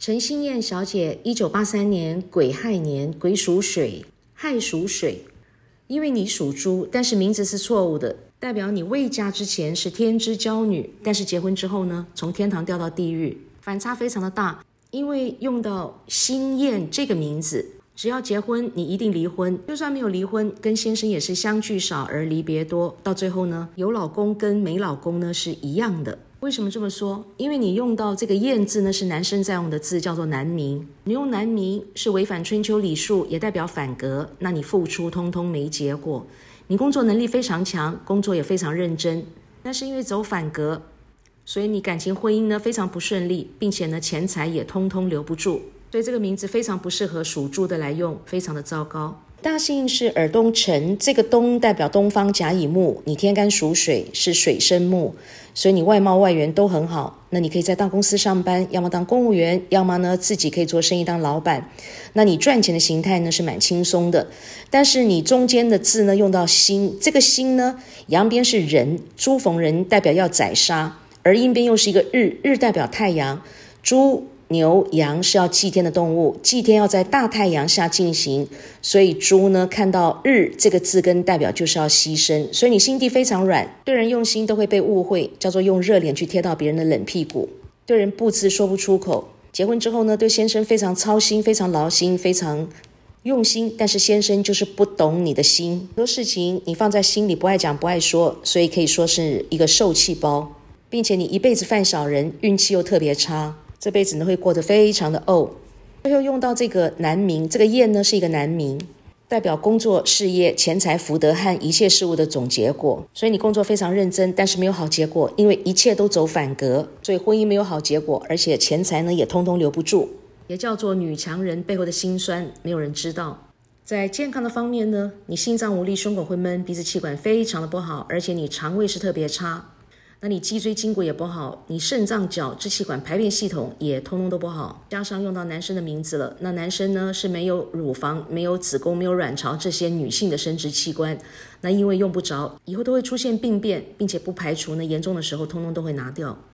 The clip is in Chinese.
陈心燕小姐，一九八三年癸亥年，癸属水，亥属水。因为你属猪，但是名字是错误的，代表你未嫁之前是天之娇女，但是结婚之后呢，从天堂掉到地狱，反差非常的大。因为用到心燕这个名字，只要结婚，你一定离婚；就算没有离婚，跟先生也是相聚少而离别多，到最后呢，有老公跟没老公呢是一样的。为什么这么说？因为你用到这个“燕”字呢，是男生在用的字，叫做男名。你用男名是违反春秋礼数，也代表反格。那你付出通通没结果。你工作能力非常强，工作也非常认真，但是因为走反格，所以你感情婚姻呢非常不顺利，并且呢钱财也通通留不住。所以这个名字非常不适合属猪的来用，非常的糟糕。大幸是耳东辰，这个东代表东方甲乙木，你天干属水，是水生木，所以你外貌外缘都很好。那你可以在大公司上班，要么当公务员，要么呢自己可以做生意当老板。那你赚钱的形态呢是蛮轻松的。但是你中间的字呢用到心，这个心呢阳边是人，猪逢人代表要宰杀，而阴边又是一个日，日代表太阳，猪。牛羊是要祭天的动物，祭天要在大太阳下进行，所以猪呢看到日这个字根代表就是要牺牲，所以你心地非常软，对人用心都会被误会，叫做用热脸去贴到别人的冷屁股，对人不知说不出口。结婚之后呢，对先生非常操心，非常劳心，非常用心，但是先生就是不懂你的心，很多事情你放在心里不爱讲不爱说，所以可以说是一个受气包，并且你一辈子犯小人，运气又特别差。这辈子呢会过得非常的怄。最后用到这个男名，这个燕呢是一个男名，代表工作、事业、钱财、福德和一切事物的总结果。所以你工作非常认真，但是没有好结果，因为一切都走反格，所以婚姻没有好结果，而且钱财呢也通通留不住，也叫做女强人背后的辛酸，没有人知道。在健康的方面呢，你心脏无力，胸口会闷，鼻子气管非常的不好，而且你肠胃是特别差。那你脊椎筋骨也不好，你肾脏、脚、支气管、排便系统也通通都不好，加上用到男生的名字了。那男生呢是没有乳房、没有子宫、没有卵巢这些女性的生殖器官，那因为用不着，以后都会出现病变，并且不排除呢严重的时候通通都会拿掉。